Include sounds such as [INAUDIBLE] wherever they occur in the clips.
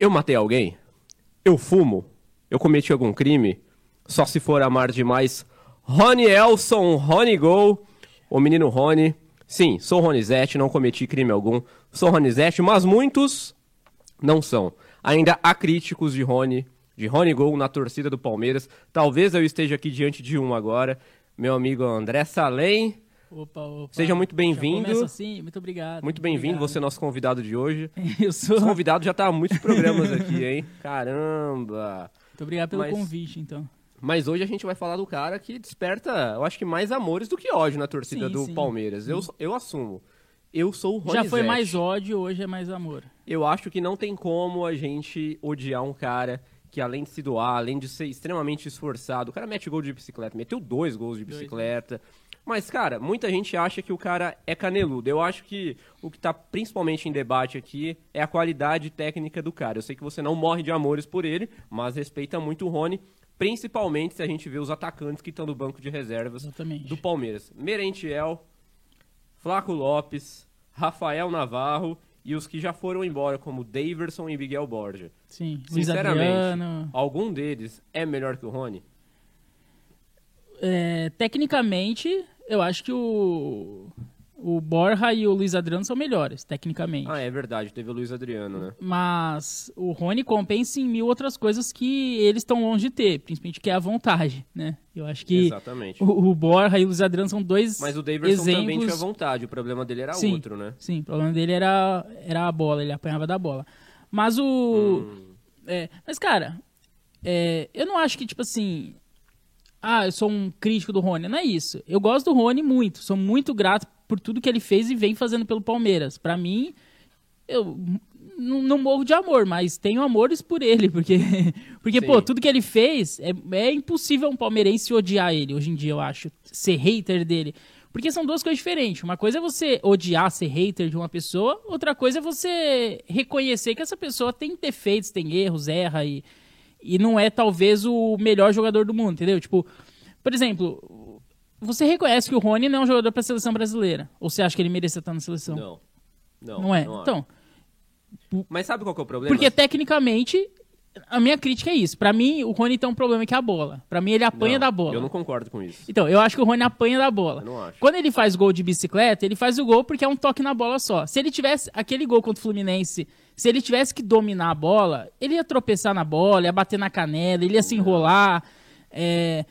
Eu matei alguém? Eu fumo? Eu cometi algum crime? Só se for amar demais. Rony Elson, Rony Gol, o menino Rony. Sim, sou Ronizete, não cometi crime algum. Sou Ronizete, mas muitos não são. Ainda há críticos de Rony, de Rony Gol na torcida do Palmeiras. Talvez eu esteja aqui diante de um agora. Meu amigo André Salem. Opa, opa. Seja muito bem-vindo. assim, muito obrigado. Muito bem-vindo, você é nosso convidado de hoje. [LAUGHS] Eu sou. Esse convidado já tá há muitos programas aqui, hein? [LAUGHS] Caramba! Muito obrigado pelo Mas- convite, então. Mas hoje a gente vai falar do cara que desperta, eu acho que mais amores do que ódio na torcida Sim, do sim. Palmeiras. Eu, eu assumo. Eu sou o Já foi mais ódio, hoje é mais amor. Eu acho que não tem como a gente odiar um cara que além de se doar, além de ser extremamente esforçado, o cara mete gol de bicicleta, meteu dois gols de Dois, né? Mas, cara, muita gente acha que o cara é caneludo. Eu acho que o que tá principalmente em debate aqui é a qualidade técnica do cara. Eu sei que você não morre de amores por ele, mas respeita muito o Rony, principalmente se a gente vê os atacantes que estão no banco de reservas Exatamente. do Palmeiras. Merentiel, Flaco Lopes, Rafael Navarro e os que já foram embora, como Daverson e Miguel Borja. Sim, Sinceramente, algum deles é melhor que o Rony? É, tecnicamente, eu acho que o, o Borja e o Luiz Adriano são melhores, tecnicamente. Ah, é verdade, teve o Luiz Adriano, né? Mas o Rony compensa em mil outras coisas que eles estão longe de ter, principalmente que é a vontade, né? Eu acho que Exatamente. o, o Borja e o Luiz Adriano são dois Mas o também exemplos... tinha vontade, o problema dele era Sim. outro, né? Sim, o problema dele era, era a bola, ele apanhava da bola. Mas o. Hum. é, mas, cara, é, eu não acho que, tipo assim. Ah, eu sou um crítico do Rony. Não é isso. Eu gosto do Rony muito. Sou muito grato por tudo que ele fez e vem fazendo pelo Palmeiras. Pra mim, eu não morro de amor, mas tenho amores por ele. [LAUGHS] Porque, porque Sim. pô, tudo que ele fez, é, é impossível um palmeirense odiar ele hoje em dia, eu acho. Ser hater dele. Porque são duas coisas diferentes. Uma coisa é você odiar, ser hater de uma pessoa. Outra coisa é você reconhecer que essa pessoa tem defeitos, tem erros, erra e, e não é talvez o melhor jogador do mundo, entendeu? Tipo, por exemplo, você reconhece que o Rony não é um jogador para a seleção brasileira? Ou você acha que ele merecia estar na seleção? Não. Não, Não é? acho. então, Mas sabe qual que é o problema? porque tecnicamente a minha crítica é isso. Pra mim, o Rony tem um problema que é a bola. Pra mim, ele apanha Não, da bola. Eu não concordo com isso. Então, eu acho que o Rony apanha da bola. Eu não acho. Quando ele faz gol de bicicleta, ele faz o gol porque é um toque na bola só. Se ele tivesse aquele gol contra o Fluminense, se ele tivesse que dominar a bola, ele ia tropeçar na bola, ia bater na canela, ele ia se enrolar. é,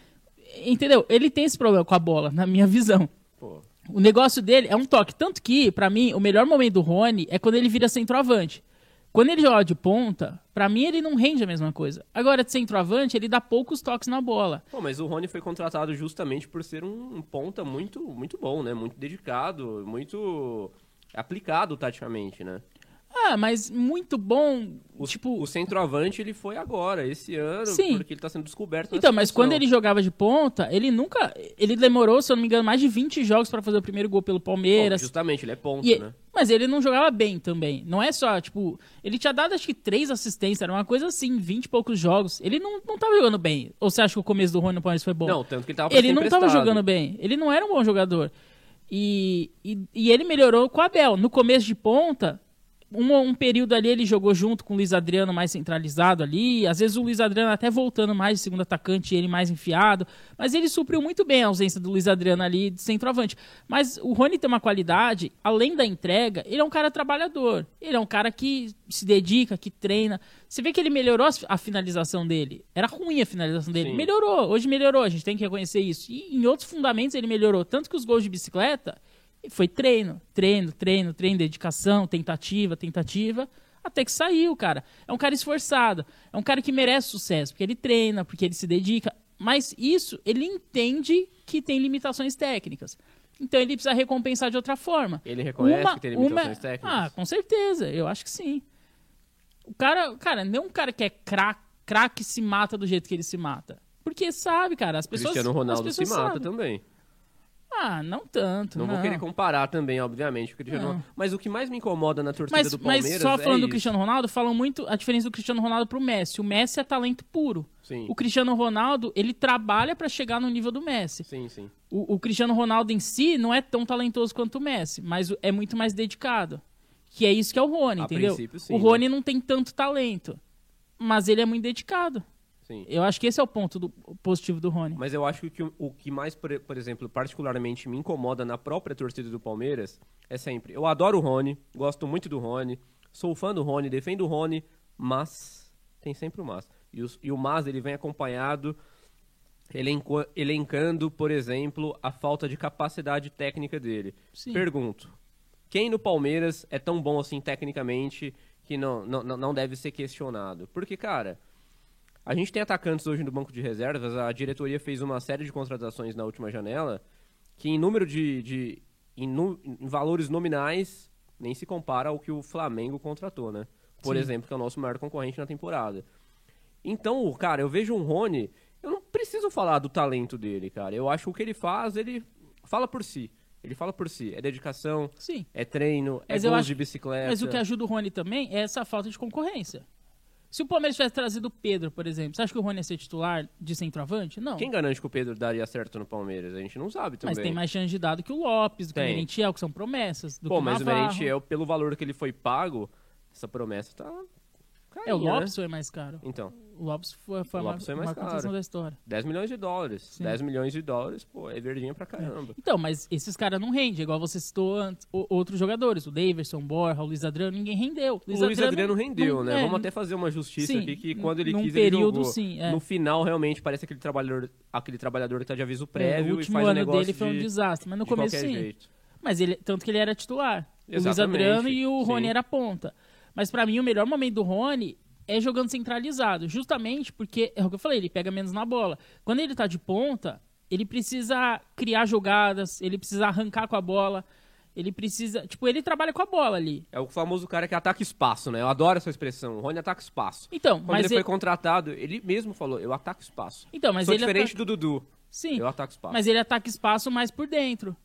Entendeu? Ele tem esse problema com a bola, na minha visão. Pô, O negócio dele é um toque. Tanto que, pra mim, o melhor momento do Rony é quando ele vira centroavante. Quando ele joga de ponta, pra mim ele não rende a mesma coisa. Agora, de centroavante, ele dá poucos toques na bola. Pô, mas o Rony foi contratado justamente por ser um, um ponta muito, muito bom, né? Muito dedicado, muito aplicado taticamente, né? Ah, mas muito bom. O, tipo, o centroavante ele foi agora, esse ano, Sim. porque ele tá sendo descoberto Então, mas quando ele jogava de ponta, ele nunca. Ele demorou, se eu não me engano, mais de 20 jogos pra fazer o primeiro gol pelo Bom, Palmeiras. justamente, ele é ponta, E- né? Mas ele não jogava bem também. Não é só, tipo, ele tinha dado acho que três assistências, era uma coisa assim, 20 e poucos jogos. Ele não, não tava jogando bem. Ou você acha que o começo do Rony no Palmeiras foi bom? Não, tanto que ele tava ele não ser tava emprestado. jogando bem. Ele não era um bom jogador. E, e, e ele melhorou com o Abel. No começo de ponta, um, um período ali ele jogou junto com o Luiz Adriano mais centralizado ali. Às vezes o Luiz Adriano até voltando mais de segundo atacante ele mais enfiado. Mas ele supriu muito bem a ausência do Luiz Adriano ali de centroavante. Mas o Rony tem uma qualidade, além da entrega, ele é um cara trabalhador. Ele é um cara que se dedica, que treina. Você vê que ele melhorou a- a finalização dele. Era ruim a finalização dele. Sim. Melhorou, hoje melhorou, a gente tem que reconhecer isso. E em outros fundamentos ele melhorou. Tanto que os gols de bicicleta foi treino, treino, treino, treino, dedicação, tentativa, tentativa, até que saiu, cara. É um cara esforçado, é um cara que merece sucesso, porque ele treina, porque ele se dedica. Mas isso, ele entende que tem limitações técnicas. Então ele precisa recompensar de outra forma. Ele reconhece que tem limitações técnicas? Ah, com certeza, eu acho que sim. O cara, cara, não é um cara que é craque craque se mata do jeito que ele se mata. Porque sabe, cara, as pessoas. Cristiano Ronaldo as se pessoas mata sabem. também. Ah, não tanto. Não, Não, vou querer comparar também, obviamente, o Cristiano Não. Ronaldo. Mas o que mais me incomoda na torcida Mas, do mas Palmeiras só é falando do isso. Cristiano Ronaldo, falam muito a diferença do Cristiano Ronaldo pro Messi. O Messi é talento puro. Sim, O Cristiano Ronaldo, ele trabalha pra chegar no nível do Messi. sim, sim. O, o Cristiano Ronaldo em si não é tão talentoso quanto o Messi, mas é muito mais dedicado. Que é isso que é o Rony, A entendeu? sim, o Rony não tem tanto talento, mas ele é muito dedicado. Sim. Eu acho que esse é o ponto do, positivo do Rony. Mas eu acho que o, o que mais, por, por exemplo, particularmente me incomoda na própria torcida do Palmeiras é sempre. Eu adoro o Rony, gosto muito do Rony, sou fã do Rony, defendo o Rony, mas tem sempre o mas. E, os- e o mas ele vem acompanhado elenco- elencando, por exemplo, a falta de capacidade técnica dele. Sim. Pergunto: quem no Palmeiras é tão bom assim tecnicamente que não, não, não- não deve ser questionado? Porque, cara, a gente tem atacantes hoje no banco de reservas, a diretoria fez uma série de contratações na última janela que em número de. de em, nu- em valores nominais nem se compara ao que o Flamengo contratou, né? Por Sim. exemplo, que é o nosso maior concorrente na temporada. Então, cara, eu vejo um Rony, eu não preciso falar do talento dele, cara. Eu acho que o que ele faz, ele fala por si. Ele fala por si. É dedicação, Sim. é treino, é Mas eu gols acho- de bicicleta. Mas o que ajuda o Rony também é essa falta de concorrência. Se o Palmeiras tivesse trazido o Pedro, por exemplo, você acha que o Rony ia ser titular de centroavante? Não. Quem garante que o Pedro daria certo no Palmeiras? A gente não sabe também. Mas tem mais chance de dado que o Lopes, do que o. Merentiel, que são promessas. Do Pô, que o mas o. Merentiel, pelo valor que ele foi pago, essa promessa tá. É, o carinha, Lopes Né? foi mais caro. Então, O Lopes foi, foi O a maior, Lopes contratação caro. da história. 10 milhões de dólares. Sim. 10 milhões de dólares, pô, é verdinha pra caramba. Então, mas esses caras não rendem, igual você citou antes, o- outros jogadores, o Daverson, o Borja, o Luiz Adriano, ninguém rendeu. O Luiz Adriano rendeu, não- né? é, Vamos até fazer uma justiça sim, aqui que quando ele num quis período, ele jogou. sim, é. No final, realmente, parece aquele trabalhador, aquele trabalhador que tá de aviso é, prévio o e faz o ano negócio dele foi um de, desastre, mas no de começo sim. jeito. Mas ele, tanto que ele era titular. O Luiz Exatamente, Adriano e o Rony era ponta. Mas pra mim o melhor momento do Rony é jogando centralizado, justamente porque é o que eu falei, ele pega menos na bola. Quando ele tá de ponta, ele precisa criar jogadas, ele precisa arrancar com a bola, ele precisa, tipo, ele trabalha com a bola ali. É o famoso cara que ataca espaço, né? Eu adoro essa expressão. O Rony ataca espaço. Então, Quando mas ele foi ele- contratado, ele mesmo falou, eu ataco espaço. Então, mas Sou ele diferente ataca- do Dudu. Sim. Eu ataco espaço. Mas ele ataca espaço mais por dentro.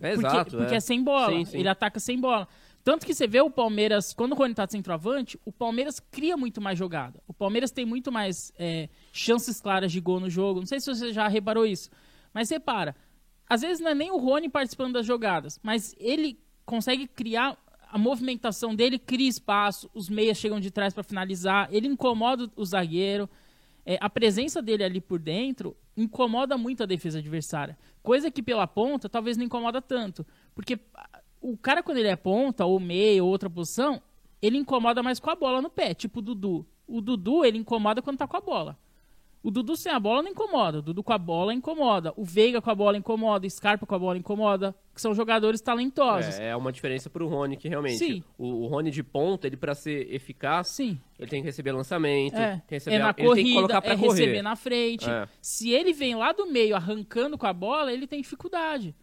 É Porque, exato, porque é. é. sem bola. Sim, sim. Ele ataca sem bola. Tanto que você vê o Palmeiras, quando o Rony tá de centroavante, o Palmeiras cria muito mais jogada. O Palmeiras tem muito mais é, chances claras de gol no jogo. Não sei se você já reparou isso. Mas repara, às vezes não é nem o Rony participando das jogadas, mas ele consegue criar. A movimentação dele cria espaço, os meias chegam de trás para finalizar, ele incomoda o zagueiro. É, a presença dele ali por dentro incomoda muito a defesa adversária. Coisa que pela ponta talvez não incomoda tanto. Porque o cara, quando ele é ponta, ou meia, ou outra posição, ele incomoda mais com a bola no pé, tipo o Dudu. O Dudu, ele incomoda quando tá com a bola. O Dudu sem a bola não incomoda. O Dudu com a bola incomoda. O Veiga com a bola incomoda. O Scarpa com a bola incomoda. Que são jogadores talentosos. É, é uma diferença pro Rony, que realmente. Sim. O, o Rony de ponta, ele pra ser eficaz, Sim. ele tem que receber lançamento, É, tem que receber é na a- ele tem que colocar corrida, pra é correr. receber na frente. É. Se ele vem lá do meio arrancando com a bola, ele tem dificuldade.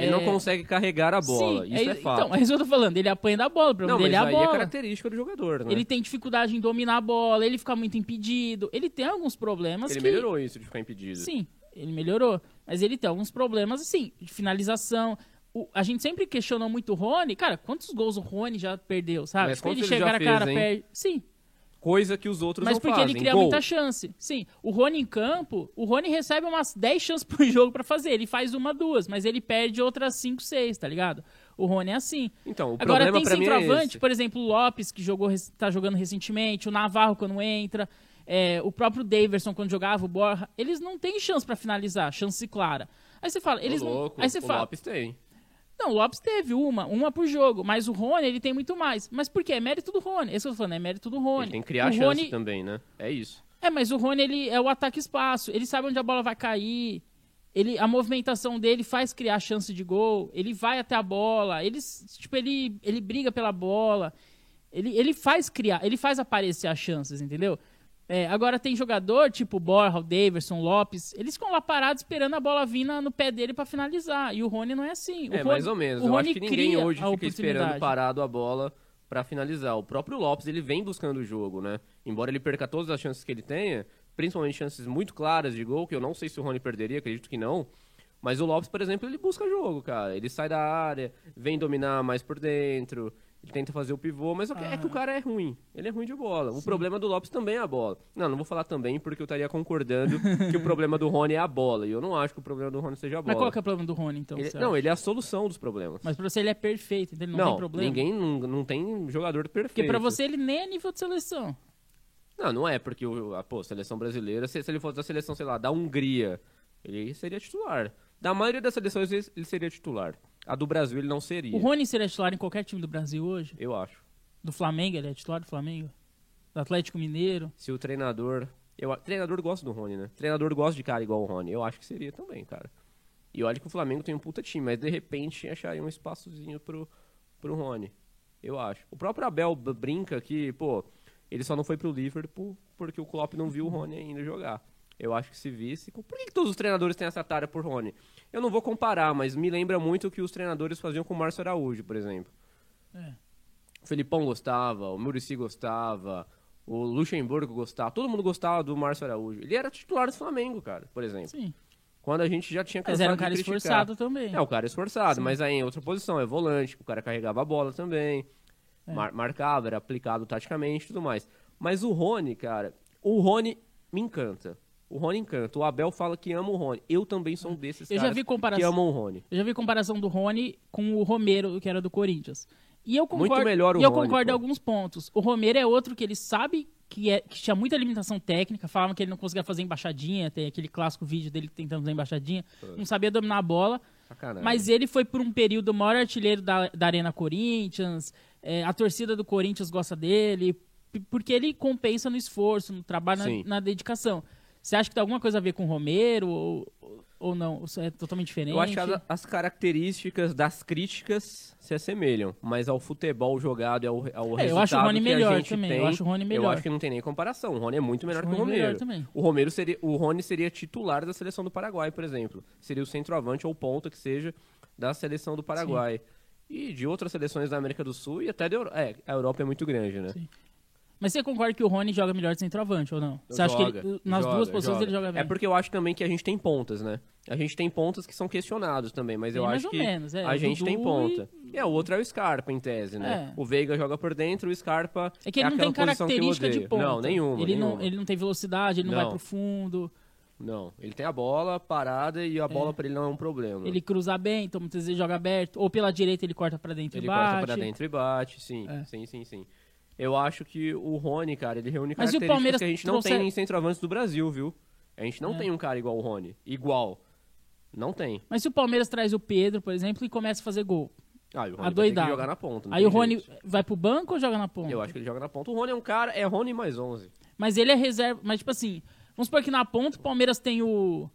Ele É, não consegue carregar a bola. Sim, Isso é, fato. Então, é isso que eu tô falando. Ele apanha da bola, o problema não, mas dele é a aí é bola. característica do jogador, né? ele tem dificuldade em dominar a bola, ele fica muito impedido. Ele tem alguns problemas Ele que... melhorou isso de ficar impedido. Sim, ele melhorou. Mas ele tem alguns problemas, assim, de finalização. O- a gente sempre questionou muito o Rony. Cara, quantos gols o Rony já perdeu, sabe? Mas Tipo, ele chega na cara, fez, perde. Sim, Coisa que os outros mas não porque fazem. ele cria Gol. muita chance. Sim, o Rony em campo, o Rony recebe umas 10 chances por [LAUGHS] jogo pra fazer. Ele faz uma, duas, mas ele perde outras 5, 6, tá ligado? O Rony é assim. Então, o Agora problema tem é centroavante, esse. por exemplo, o Lopes, que jogou, tá jogando recentemente, o Navarro quando entra, é, o próprio Daverson quando jogava, o Borja, eles não têm chance pra finalizar, chance clara. Aí você fala, eles Ô, não. louco, Aí você o fala, Lopes tem. Não, o Lopes teve uma, uma por jogo, mas o Rony ele tem muito mais. Mas por quê? É mérito do Rony. Esse que eu tô falando, é mérito do Rony. Ele tem que criar o chance Rony, também, né? É isso. é, mas o Rony, ele é o ataque espaço. Ele sabe onde a bola vai cair. Ele, a movimentação dele faz criar chance de gol. Ele vai até a bola. Ele, tipo, ele, ele briga pela bola. Ele, ele faz criar, ele faz aparecer as chances, entendeu? É, agora tem jogador, tipo Borja, o Daverson, Lopes, eles ficam lá parados esperando a bola vir no pé dele pra finalizar. E o Rony não é assim. O é, Rony- mais ou menos. o Eu Rony acho que ninguém hoje fica esperando parado a bola pra finalizar. O próprio Lopes, ele vem buscando o jogo, né? Embora ele perca todas as chances que ele tenha, principalmente chances muito claras de gol, que eu não sei se o Rony perderia, acredito que não. Mas o Lopes, por exemplo, ele busca jogo, cara. Ele sai da área, vem dominar mais por dentro. Ele tenta fazer o pivô, mas é que- é que o Ah. cara é ruim. Ele é ruim de bola. O problema do Lopes também é a bola. Não, não vou falar também porque eu estaria concordando que o problema do Rony é a bola. E eu não acho que o problema do Rony seja a bola. Mas qual que é o problema do Rony, então? Ele- não, ele é a solução dos problemas. Mas pra você ele é perfeito, então ele não, não, tem problema. ninguém não, não tem jogador perfeito. Porque pra você ele nem é nível de seleção. Não, não é, porque o, a pô, seleção brasileira, se, se ele fosse da seleção, sei lá, da Hungria, ele seria titular. Da maioria das seleções ele ele seria titular. A do Brasil ele não seria. O Rony seria titular em qualquer time do Brasil hoje? Eu acho. Do Flamengo, ele é titular do Flamengo? Do Atlético Mineiro? Se o treinador. Eu, treinador gosta do Rony, né? Treinador gosta de cara igual o Rony. Eu acho que seria também, cara. E olha que o Flamengo tem um puta time, mas de repente acharia um espaçozinho pro, pro Rony. Eu acho. O próprio Abel brinca que, pô, ele só não foi pro Liverpool porque o Klopp não viu o Rony ainda jogar. Eu acho que se visse. Por que, que todos os treinadores têm essa tara por Rony? Eu não vou comparar, mas me lembra muito o que os treinadores faziam com o Márcio Araújo, por exemplo. É. O Felipão gostava, o Murici gostava, o Luxemburgo gostava, todo mundo gostava do Márcio Araújo. Ele era titular do Flamengo, cara, por exemplo. Sim. Quando a gente já tinha Mas era um cara esforçado também. É, o cara esforçado, mas aí em outra posição, é volante, o cara carregava a bola também, É. mar- marcava, era aplicado taticamente e tudo mais. Mas o Rony, cara, o Rony me encanta. O Rony encanta. O Abel fala que ama o Rony. Eu também sou um desses Eu já caras vi comparação- que amam o Rony. Eu já vi comparação do Rony com o Romero, que era do Corinthians. E eu concordo, Muito melhor o e eu Rony, concordo em alguns pontos. O Romero é outro que ele sabe que, é, que tinha muita limitação técnica, falavam que ele não conseguia fazer embaixadinha, tem aquele clássico vídeo dele tentando fazer embaixadinha, não sabia dominar a bola. Sacanagem. Mas ele foi por um período o maior artilheiro da, da Arena Corinthians, é, a torcida do Corinthians gosta dele, porque ele compensa no esforço, no trabalho, na, na dedicação. Você acha que tem alguma coisa a ver com o Romero ou, ou não? Isso é totalmente diferente? Eu acho que as características das críticas se assemelham, mas ao futebol jogado e ao, ao É, eu resultado acho o Rony melhor também, tem, eu acho o Rony Eu melhor. acho que não tem nem comparação. O Rony é muito melhor que o Romero. O Romero seria, o Rony seria titular da seleção do Paraguai, por exemplo. Seria o centroavante ou ponta que seja da seleção do Paraguai. E de outras seleções da América do Sul e até da Europa. É, a Europa é muito grande, né? Sim. Mas você concorda que o Rony joga melhor de centroavante ou não? Você acha que Joga, ele, nas joga, duas posições ele joga bem? É porque eu acho também que a gente tem pontas, né? A gente tem pontas que são questionados também, mas eu Bem acho ou que menos, é, a o gente Dudu tem ponta. É, o outro é o Scarpa, em tese, né? É. O Veiga joga por dentro, o Scarpa É que ele não tem característica de ponta. Não, nenhuma, Ele, nenhuma. Não, ele não tem velocidade, ele não, vai Não. pro fundo, Não, ele tem a bola parada e a bola pra ele não é um problema. ele cruza bem, então muitas vezes joga aberto. Ou pela direita ele corta pra dentro Ele e bate. corta pra dentro e bate, sim. É. Sim, sim, sim. Eu acho que o Rony, cara, ele reúne Mas o características Palmeiras que a gente não trouxe- tem em centroavantes do Brasil, viu? A gente não É. tem um cara igual o Rony. Igual. Não tem. Mas se o Palmeiras traz o Pedro, por exemplo, e começa a fazer gol. Ah, e o Rony vai ter que jogar na ponta. Aí o Rony jeito. vai pro banco ou joga na ponta? Eu acho que ele joga na ponta. O Rony é um cara, é Rony mais 11. Mas ele é reserva. Mas, tipo assim, vamos supor que na ponta o Palmeiras tem o.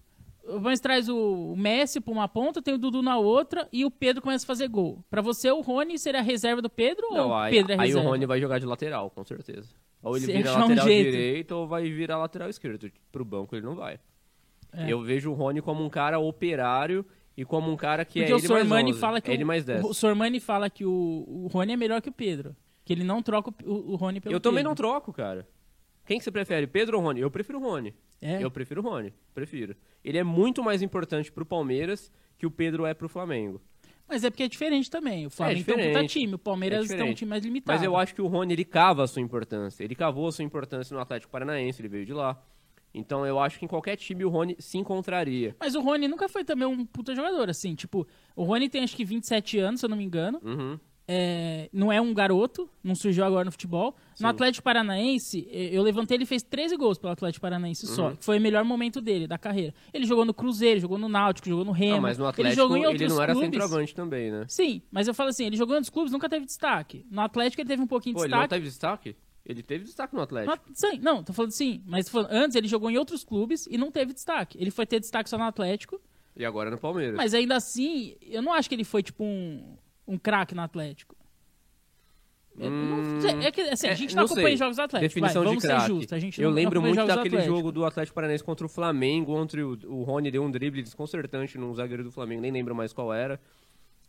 O Palmeiras traz o Messi pra uma ponta, tem o Dudu na outra e o Pedro começa a fazer gol. Pra você, o Rony seria a reserva do Pedro ou Não, o aí, Pedro é aí reserva? o Rony vai jogar de lateral, com certeza. Ou ele Se vira um lateral jeito. direito ou vai virar lateral esquerdo. Pro banco ele não vai. É. Eu vejo o Rony como um cara operário e como um cara que Porque é o ele mais Sormani 11. fala que ele o, mais 10. o Sormani fala que o, o Rony é melhor que o Pedro. Que ele não troca o, o, Rony pelo Eu também Pedro. não troco, cara. Quem que você prefere, Pedro ou Rony? Eu prefiro o Rony. É? Eu prefiro o Rony, prefiro. Ele é muito mais importante pro Palmeiras que o Pedro é pro Flamengo. Mas é porque é diferente também. O Flamengo tem um puta time, o Palmeiras É tem um time mais limitado. Mas eu acho que o Rony, ele cava a sua importância. Ele cavou a sua importância no Atlético Paranaense, ele veio de lá. Então eu acho que em qualquer time o Rony se encontraria. Mas o Rony nunca foi também um puta jogador, assim. Tipo, o Rony tem acho que 27 anos, se eu não me engano. Uhum. É, não é um garoto, não surgiu agora no futebol. Sim. No Atlético Paranaense, eh, eu levantei, ele fez 13 gols pelo Atlético Paranaense Uhum. só. Que foi o melhor momento dele, da carreira. Ele jogou no Cruzeiro, jogou no Náutico, jogou no Remo. Não, mas no ele Atlético jogou em ele, outros não era clubes. centroavante também, né? Sim, mas eu falo assim, ele jogou em outros clubes, nunca teve destaque. No Atlético ele teve um pouquinho de Pô, ele não destaque. teve destaque? Ele teve destaque no Atlético. No- sim, não, tô falando sim. Mas falando- antes ele jogou em outros clubes e não teve destaque. Ele foi ter destaque só no Atlético. E agora no Palmeiras. Mas ainda assim, eu não acho que ele foi tipo um, um craque no Atlético. Eu não sei, é que assim, a É, gente não não acompanha sei. jogos do Atlético. Definição vai, de vamos ser craque. justos. A gente Eu não lembro acompanha muito do daquele Atlético. jogo do Atlético Paranaense contra o Flamengo, onde o, o Rony deu um drible desconcertante num zagueiro do Flamengo, nem lembro mais qual era.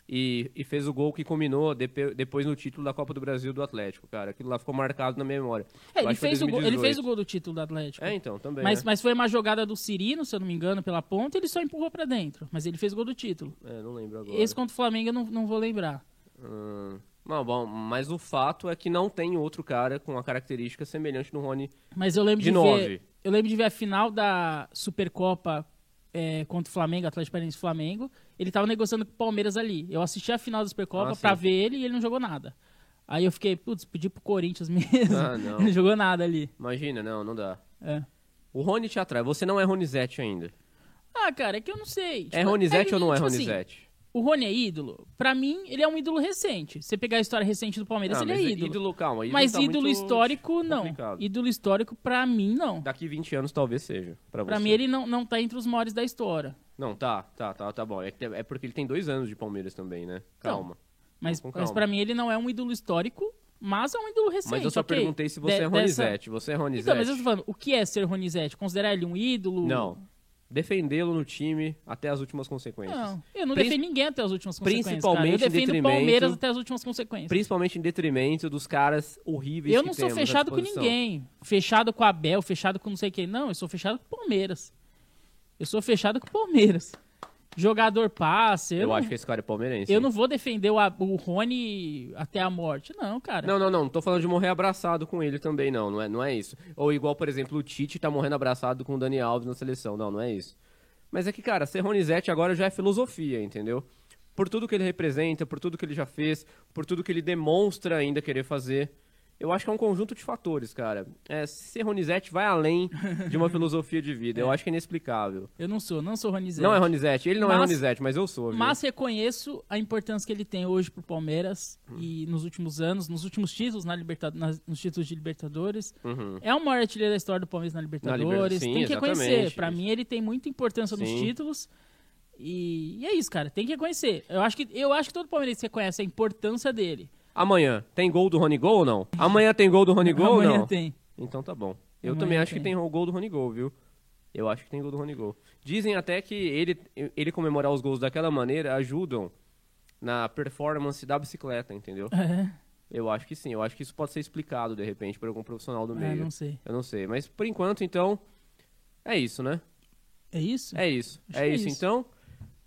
E, e fez o gol que combinou depe- depois no título da Copa do Brasil do Atlético, cara. Aquilo lá ficou marcado na memória. É, ele, fez o gol, ele 2018. fez o gol do título do Atlético. É, então, também. mas, né? mas foi uma jogada do Cirino, se eu não me engano, pela ponta, ele só empurrou pra dentro. Mas ele fez o gol do título. É, não lembro agora. Esse contra o Flamengo eu não, não vou lembrar. Hum, Não, bom, mas o fato é que não tem outro cara com uma característica semelhante no Rony. Mas eu lembro De de, nove. ver. Eu lembro de ver a final da Supercopa é, contra o Flamengo, Atlético Paranaense Flamengo. Ele tava negociando com o Palmeiras ali. Eu assisti a final da Supercopa Ah, pra ver ele e ele não jogou nada. Aí eu fiquei, putz, pedi pro Corinthians [LAUGHS] mesmo. Ah, não. ele não jogou nada ali. Imagina, não, não dá. É. O Rony te atrai. Você não é Ronizete ainda. Ah, cara, é que eu não sei. é Ronizete ou não é tipo assim, Ronizete? O Rony é ídolo? Pra mim, ele é um ídolo recente. Você pegar a história recente do Palmeiras, Ah, ele é mas ídolo. calma. Ídolo Mas tá ídolo histórico, não. complicado. Ídolo histórico, pra mim, não. Daqui 20 anos talvez seja. Pra, Pra mim, ele não, não tá entre os maiores da história. Não, tá, tá, tá, tá bom. É, é porque ele tem dois anos de Palmeiras também, né? Calma. Mas, Com mas calma. pra mim, ele não é um ídolo histórico, mas é um ídolo recente. mas eu só ok? perguntei se você De- é dessa- Ronizete. Você é Ronizete? Então, mas eu tô falando, o que é ser Ronizete? Considerar ele um ídolo? Não. Defendê-lo no time até as últimas consequências. Não, eu não Princi- defendo ninguém até as últimas consequências. principalmente cara. Eu em defendo o detrimento- Palmeiras até as últimas consequências. Principalmente em detrimento dos caras horríveis Eu que não sou fechado com ninguém. Fechado com a Abel, fechado com não sei quem. Não, eu sou fechado com o Palmeiras. Eu sou fechado com o Palmeiras. Jogador passe. Eu, Eu, não, acho que esse cara é palmeirense. eu não vou defender o, o Rony até a morte. Não, cara. Não, não, não. Não tô falando de morrer abraçado com ele também, não. Não é, não é isso. Ou igual, por exemplo, o Tite tá morrendo abraçado com o Dani Alves na seleção. Não, não é isso. Mas é que, cara, ser Ronizete agora já é filosofia, entendeu? Por tudo que ele representa, por tudo que ele já fez, por tudo que ele demonstra ainda querer fazer. Eu acho que é um conjunto de fatores, cara. É, ser Ronizete vai além de uma [LAUGHS] filosofia de vida. Eu acho que é inexplicável. Eu não sou, não sou Ronizete. Não é Ronizete. Ele não é Mas- Ronizete, mas eu sou, viu? Mas reconheço a importância que ele tem hoje pro Palmeiras Hum. e nos últimos anos, nos últimos títulos na Liberta- nas- nos títulos de Libertadores. Uhum. É o maior artilheiro da história do Palmeiras na Libertadores. Liber- sim, tem que reconhecer. Pra mim, ele tem muita importância nos Sim. títulos. E, e é isso, cara. Tem que reconhecer. Eu acho que, eu acho que todo palmeirense reconhece a importância dele. Amanhã, tem gol do Rony Gol ou não? Amanhã tem gol do Rony Gol ou Amanhã não? tem. Então tá bom. Eu Amanhã também acho tem. que tem o gol do Rony Gol, viu? Eu acho que tem gol do Rony Gol. Dizem até que ele, ele comemorar os gols daquela maneira ajudam na performance da bicicleta, entendeu? É, Eu acho que sim. Eu acho que isso pode ser explicado, de repente, por algum profissional do é, meio. não sei. Eu não sei. Mas por enquanto, então, é isso, né? É isso? É isso. Acho É que é isso. isso. Então,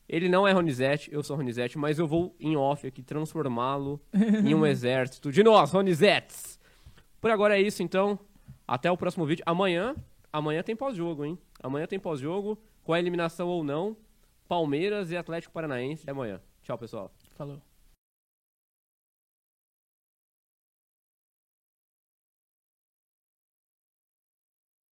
ele não é Ronizete, eu sou Ronizete, mas eu vou em off aqui transformá-lo em um [LAUGHS] exército de nós, Ronizetes. Por agora é isso, então. Até o próximo vídeo. Amanhã, amanhã tem pós-jogo, hein? Amanhã tem pós-jogo, com a eliminação ou não. Palmeiras e Atlético Paranaense. Até amanhã. Tchau, pessoal. Falou.